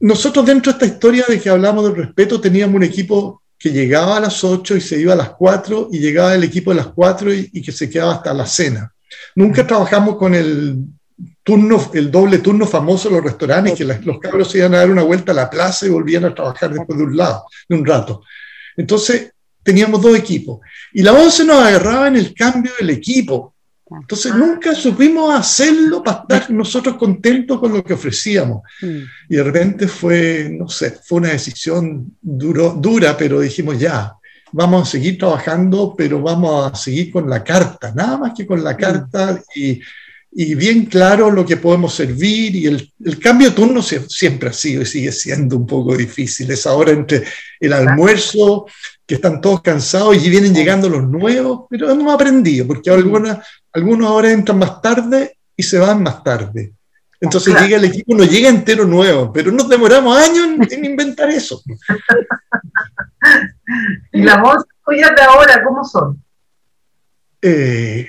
nosotros dentro de esta historia de que hablamos del respeto, teníamos un equipo que llegaba a las 8 y se iba a las 4 y llegaba el equipo a las 4 y, que se quedaba hasta la cena. Nunca trabajamos con el turno, el doble turno famoso en los restaurantes, que los cabros se iban a dar una vuelta a la plaza y volvían a trabajar después de un lado, de un rato. Entonces, teníamos dos equipos. Y la 11 nos agarraba en el cambio del equipo. Entonces ah. nunca supimos hacerlo para estar nosotros contentos con lo que ofrecíamos. Mm. Y de repente fue, no sé, fue una decisión duro, dura, pero dijimos ya, vamos a seguir trabajando, pero vamos a seguir con la carta, nada más que con la mm. carta y, y bien claro lo que podemos servir. Y el, el cambio de turno siempre ha sido y sigue siendo un poco difícil. Es ahora entre el almuerzo, que están todos cansados y vienen llegando los nuevos, pero hemos aprendido, porque algunas, algunos ahora entran más tarde y se van más tarde. Entonces llega el equipo, no llega entero nuevo, pero nos demoramos años en, inventar eso. las 11 tuyas de ahora, ¿cómo son? Eh,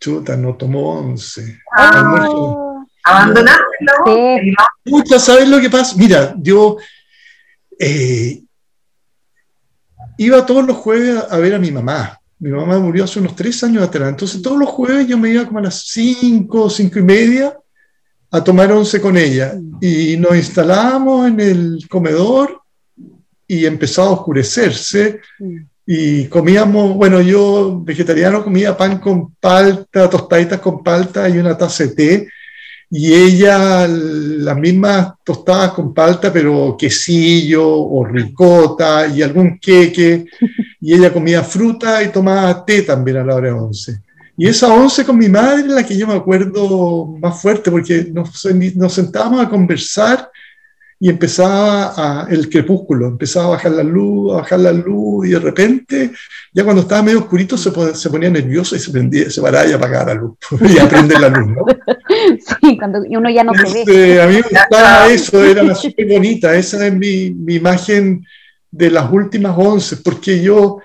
chuta, no tomó 11. Ah, ¿Abandonaste la 11? Pucha, ¿sabes lo que pasa? Mira, yo eh, iba todos los jueves a, ver a mi mamá. Mi mamá murió hace unos tres años atrás. Entonces todos los jueves yo me iba como a las 5, cinco y media a tomar once con ella. Y nos instalábamos en el comedor y empezaba a oscurecerse. Y comíamos, bueno, yo vegetariano comía pan con palta, tostaditas con palta y una taza de té y ella las mismas tostadas con palta, pero quesillo o ricota y algún queque, y ella comía fruta y tomaba té también a la hora de once. Y esa once con mi madre es la que yo me acuerdo más fuerte, porque nos, nos sentábamos a conversar y empezaba a, el crepúsculo, empezaba a bajar la luz, a bajar la luz, y de repente, ya cuando estaba medio oscurito, se, se ponía nervioso y se prendía, se paraba y apagaba la luz, y aprender la luz, ¿no? Sí, cuando uno ya no se ve. A mí me gustaba eso, era súper bonita, esa es mi, mi, imagen de las últimas once, porque yo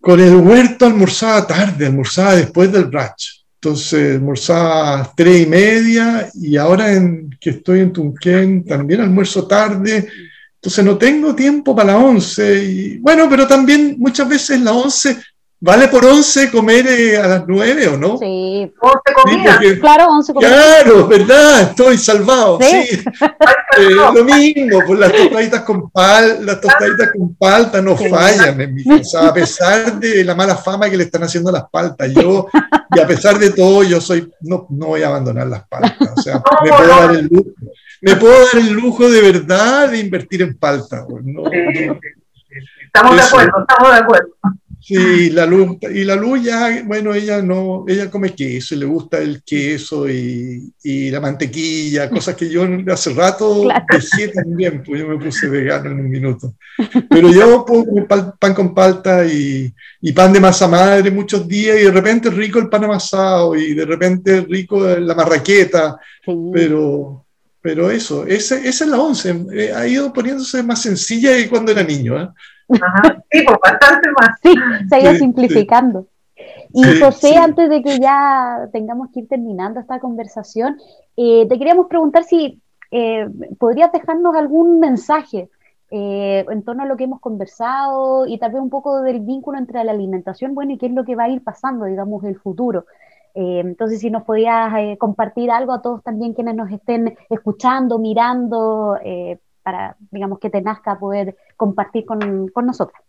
con el huerto almorzaba tarde, almorzaba después del brunch. Entonces almorzaba tres y media y ahora en, que estoy en Tunquén también almuerzo tarde. Entonces no tengo tiempo para la once. Y, bueno, pero también muchas veces la once ¿Vale por 11 comer eh, a las 9 o no? Sí, 11 comidas. claro, 11 comidas. Claro, verdad, estoy salvado. Sí. Eh, lo mismo, pues las tostaditas con pal, las tostaditas con palta no fallan en mi casa, a pesar de la mala fama que le están haciendo las paltas. Yo, y a pesar de todo, yo soy, no, no voy a abandonar las paltas. O sea, me puedo dar el lujo. Me puedo dar el lujo de verdad de invertir en palta. Pues, estamos de acuerdo, estamos de acuerdo. Sí, la luz, y la luz ya, bueno, ella no, ella come queso y le gusta el queso y, y la mantequilla, cosas que yo hace rato dejé también, pues yo me puse vegano en un minuto. Pero yo pongo pan, con palta y, y, pan de masa madre muchos días y de repente rico el pan amasado y de repente rico la marraqueta, pero, pero eso, ese, esa es la once, eh, ha ido poniéndose más sencilla que cuando era niño. ¿eh? Sí, pues bastante más. Sí, se ha ido simplificando. Y José, antes de que ya tengamos que ir terminando esta conversación, eh, te queríamos preguntar si eh, podrías dejarnos algún mensaje eh, en torno a lo que hemos conversado y tal vez un poco del vínculo entre la alimentación, bueno, y qué es lo que va a ir pasando, digamos, el futuro. entonces, si nos podías compartir algo a todos también quienes nos estén escuchando, mirando, para, digamos, que te nazca poder compartir con, con nosotras.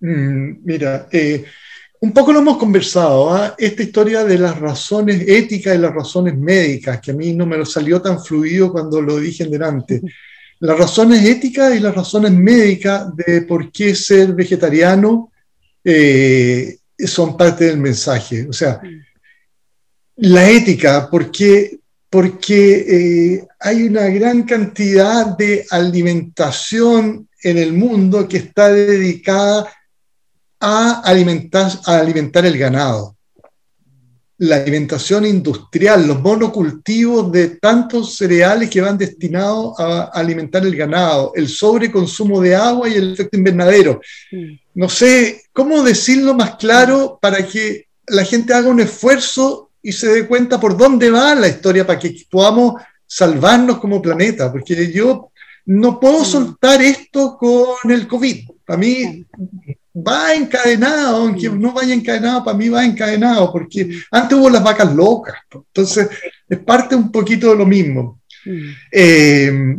Mm, mira, eh, un poco lo hemos conversado, ¿ah? esta historia de las razones éticas y las razones médicas, que a mí no me lo salió tan fluido cuando lo dije en delante. Las razones éticas y las razones médicas de por qué ser vegetariano eh, son parte del mensaje. O sea, la ética, ¿por qué, porque eh, hay una gran cantidad de alimentación en el mundo que está dedicada a alimentar, a alimentar el ganado. La alimentación industrial, los monocultivos de tantos cereales que van destinados a alimentar el ganado, el sobreconsumo de agua y el efecto invernadero. No sé cómo decirlo más claro para que la gente haga un esfuerzo y se dé cuenta por dónde va la historia para que podamos salvarnos como planeta, porque yo no puedo soltar esto con el COVID. Para mí va encadenado, aunque no vaya encadenado, para mí va encadenado, porque antes hubo las vacas locas, entonces es parte un poquito de lo mismo. Eh,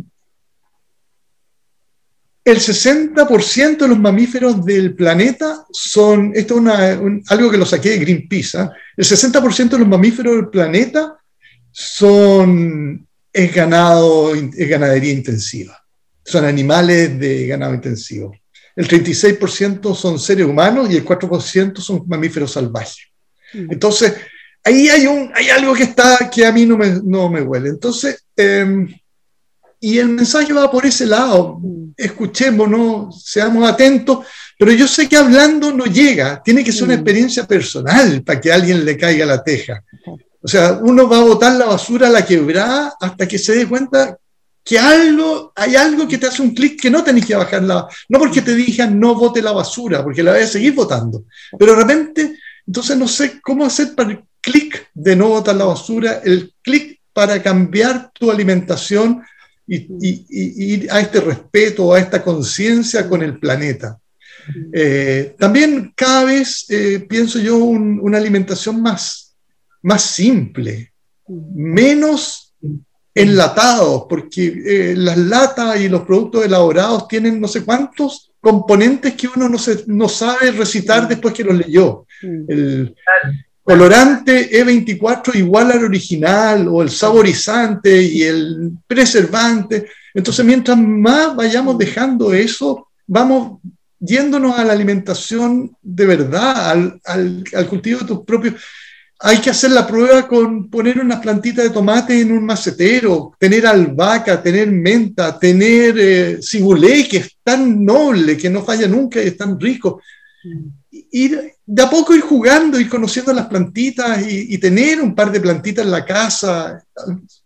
el 60% de los mamíferos del planeta son, esto es algo que lo saqué de Greenpeace, ¿ah? el 60% de los mamíferos del planeta son, es, ganado, es ganadería intensiva, son animales de ganado intensivo. El 36% son seres humanos y el 4% son mamíferos salvajes. Mm. Entonces, ahí hay, un, hay algo que, está, que a mí no me, no me huele. Entonces, eh, y el mensaje va por ese lado. Escuchémonos, seamos atentos, pero yo sé que hablando no llega, tiene que ser una experiencia personal para que a alguien le caiga la teja. O sea, uno va a botar la basura a la quebrada hasta que se dé cuenta que algo, hay algo que te hace un clic que no tenés que bajar la, no porque te digan no vote la basura, porque la voy a seguir votando, pero de repente, entonces no sé cómo hacer para el clic de no votar la basura, el clic para cambiar tu alimentación y, ir a este respeto, a esta conciencia con el planeta. Eh, también cada vez eh, pienso yo una alimentación más, más simple, menos enlatados, porque eh, las latas y los productos elaborados tienen no sé cuántos componentes que uno no, se, no sabe recitar después que los leyó. El colorante E24 igual al original, o el saborizante y el preservante. Entonces, mientras más vayamos dejando eso, vamos yéndonos a la alimentación de verdad, al, al cultivo de tus propios hay que hacer la prueba con poner unas plantitas de tomate en un macetero, tener albahaca, tener menta, tener eh, cibulé, que es tan noble, que no falla nunca y es tan rico. Ir, de a poco ir jugando, ir conociendo las plantitas y, tener un par de plantitas en la casa.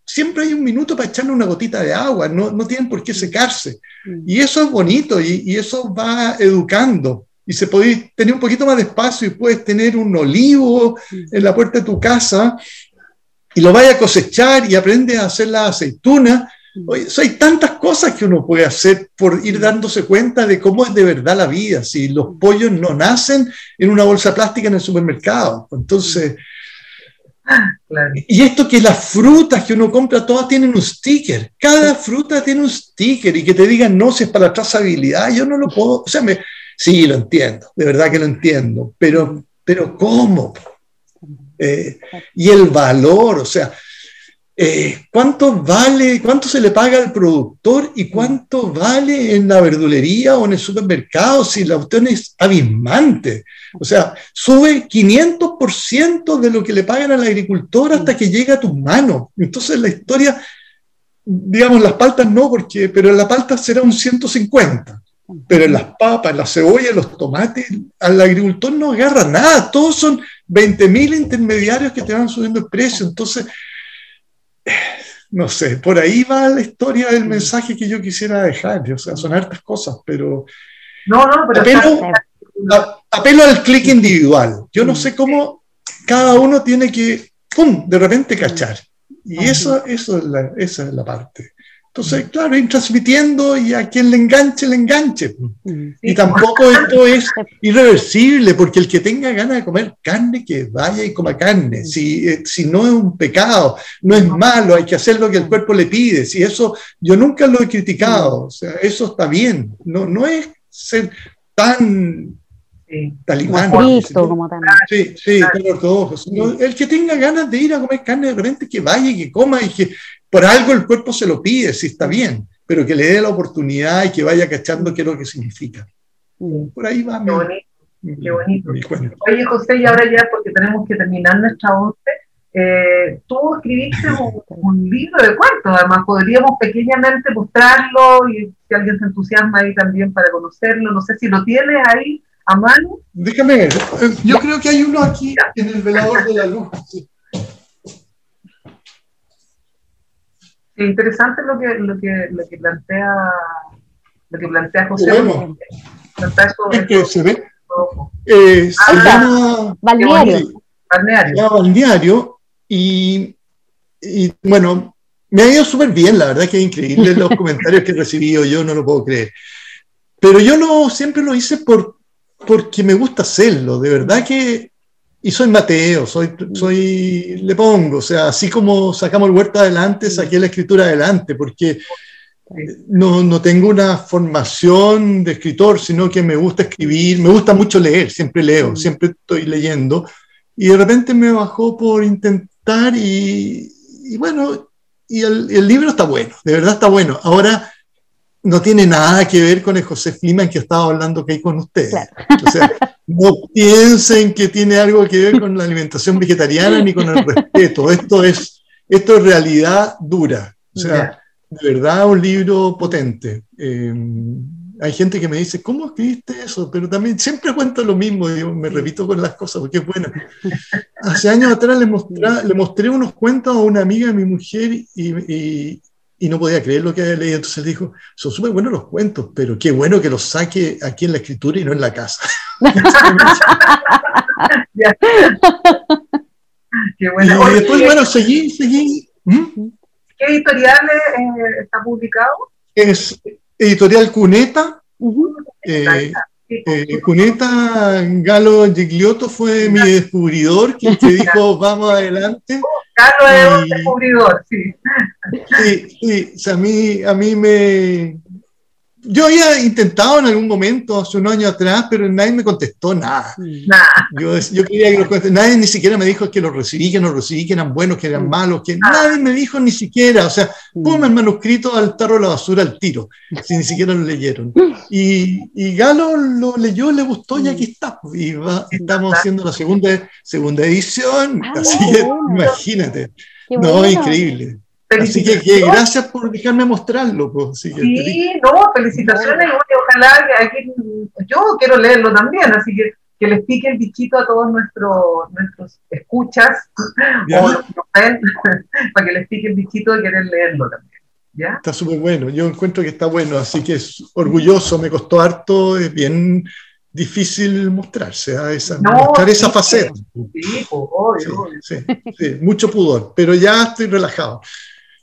Siempre hay un minuto para echarle una gotita de agua, no, no tienen por qué secarse. Mm. Y eso es bonito y, y eso va educando y se puede tener un poquito más de espacio y puedes tener un olivo en la puerta de tu casa y lo vaya a cosechar y aprende a hacer la aceituna. Oye, hay tantas cosas que uno puede hacer por ir dándose cuenta de cómo es de verdad la vida. Si los pollos no nacen en una bolsa plástica en el supermercado. Entonces, y esto que las frutas que uno compra, todas tienen un sticker. Cada fruta tiene un sticker y que te digan no, si es para la trazabilidad. Yo no lo puedo, o sea, me, Sí, lo entiendo, de verdad que lo entiendo, pero, pero ¿cómo? Eh, y el valor, o sea, eh, ¿cuánto vale, cuánto se le paga al productor y cuánto vale en la verdulería o en el supermercado si la opción es abismante? O sea, sube 500% de lo que le pagan al agricultor hasta que llega a tus manos. Entonces la historia, digamos, las paltas no, porque, pero la palta será un 150. Pero en las papas, en la cebolla, en los tomates, al agricultor no agarra nada. Todos son 20.000 intermediarios que te van subiendo el precio. Entonces, no sé, por ahí va la historia del mensaje que yo quisiera dejar. O sea, son hartas cosas, pero. No, no, pero. Apelo, apelo al clic individual. Yo no sé cómo cada uno tiene que, ¡pum!, de repente cachar. Y eso, eso es la, esa es la parte. Entonces, claro, ir transmitiendo y a quien le enganche, le enganche. Y tampoco esto es irreversible, porque el que tenga ganas de comer carne, que vaya y coma carne. Si, eh, si no es un pecado, no es malo, hay que hacer lo que el cuerpo le pide. Si eso, yo nunca lo he criticado, o sea, eso está bien. No, no es ser tan talibán. Sí, sí, el que tenga ganas de ir a comer carne de repente que vaya y que coma y que por algo el cuerpo se lo pide, si está bien, pero que le dé la oportunidad y que vaya cachando qué es lo que significa. Por ahí va. Qué bonito. Oye, José, y ahora ya, porque tenemos que terminar nuestra once, eh, tú escribiste un, libro de cuentos, además podríamos pequeñamente mostrarlo y si alguien se entusiasma ahí también para conocerlo, no sé si lo tienes ahí a mano. Déjame ver, yo creo que hay uno aquí en el velador de la luz. Sí. Es interesante lo que, lo que, lo que plantea lo que plantea José. Bueno, es que se ve. Eh, se llama balneario. Balneario. balneario y, y, bueno, me ha ido súper bien, la verdad que es increíble los comentarios que he recibido, yo no lo puedo creer. Pero yo no, siempre lo hice por, porque me gusta hacerlo, de verdad que y soy Mateo, soy, soy, le pongo, o sea, así como sacamos el huerto adelante, saqué la escritura adelante, porque no, no, tengo una formación de escritor, sino que me gusta escribir, me gusta mucho leer, siempre leo, mm. siempre estoy leyendo, y de repente me bajó por intentar y, y bueno, y el, el, libro está bueno, de verdad está bueno. Ahora, no tiene nada que ver con el José Fliman que estaba hablando que hay con ustedes. O sea, no piensen que tiene algo que ver con la alimentación vegetariana ni con el respeto. Esto es, esto es realidad dura. O sea, de verdad un libro potente. Eh, hay gente que me dice, ¿cómo escribiste eso? Pero también siempre cuento lo mismo, yo me repito con las cosas porque es bueno. Hace años atrás le, mostré, le mostré unos cuentos a una amiga de mi mujer y, y no podía creer lo que había leído. Entonces dijo, son súper buenos los cuentos, pero qué bueno que los saque aquí en la escritura y no en la casa. qué bueno. Y después, bueno, seguí, seguí. ¿Mm? ¿Qué editorial eh, está publicado? Es editorial Cuneta. Eh, eh, Cuneta Galo Gigliotto fue mi descubridor, quien te dijo, vamos adelante. Galo es un descubridor, sí. Sí, sí, a mí, a mí me, yo había intentado en algún momento, hace un año atrás, pero nadie me contestó nada. Yo, yo, quería que los Nadie ni siquiera me dijo que los recibí, que no recibí, que eran buenos, que eran malos, que nadie me dijo ni siquiera. O sea, ponme el manuscrito al tarro de la basura al tiro, si ni siquiera lo leyeron. Y, y Galo lo leyó, le gustó y aquí está. Y estamos haciendo la segunda, segunda edición. Ah, así que imagínate. No, increíble. Así que, gracias por dejarme mostrarlo. Pues, sí, no, felicitaciones. Ojalá que aquí, yo quiero leerlo también, así que que les pique el bichito a todos nuestros, nuestros escuchas o para que les pique el bichito de querer leerlo también. ¿ya? Está súper bueno, yo encuentro que está bueno, así que es orgulloso, me costó harto, es bien difícil mostrarse, a ¿ah? esa, mostrar esa faceta. Sí, obvio, sí, sí, mucho pudor, pero ya estoy relajado.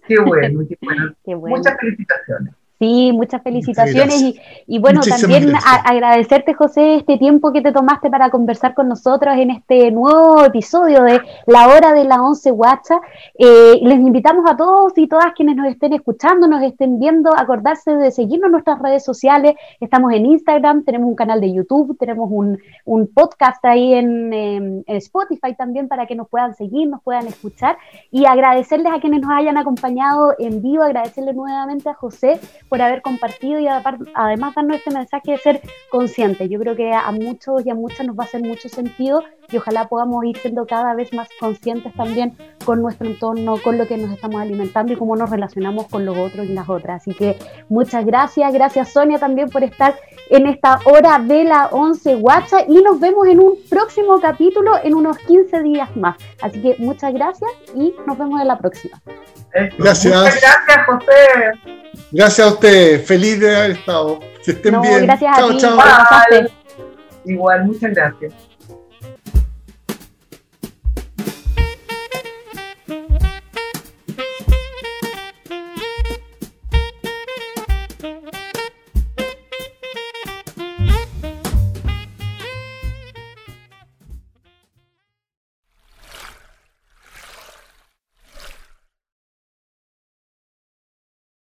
Qué bueno, qué bueno. Qué bueno. Muchas felicitaciones. Sí, muchas felicitaciones y, y, bueno, también agradecerte, José, este tiempo que te tomaste para conversar con nosotros en este nuevo episodio de La Hora de la Once WhatsApp. Eh, les invitamos a todos y todas quienes nos estén escuchando, nos estén viendo, acordarse de seguirnos en nuestras redes sociales. Estamos en Instagram, tenemos un canal de YouTube, tenemos un, un podcast ahí en, en, Spotify también para que nos puedan seguir, nos puedan escuchar y agradecerles a quienes nos hayan acompañado en vivo, agradecerle nuevamente a José por haber compartido y además darnos este mensaje de ser conscientes. Yo creo que a muchos y a muchas nos va a hacer mucho sentido y ojalá podamos ir siendo cada vez más conscientes también con nuestro entorno, con lo que nos estamos alimentando y cómo nos relacionamos con los otros y las otras. Así que muchas gracias, gracias Sonia también por estar en esta hora de la 11 WhatsApp y nos vemos en un próximo capítulo en unos 15 días más. Así que muchas gracias y nos vemos en la próxima. Gracias. Muchas gracias, José. Gracias a usted. Feliz de haber estado. Que estén bien. Gracias chao, a ti. Chao. Igual, muchas gracias.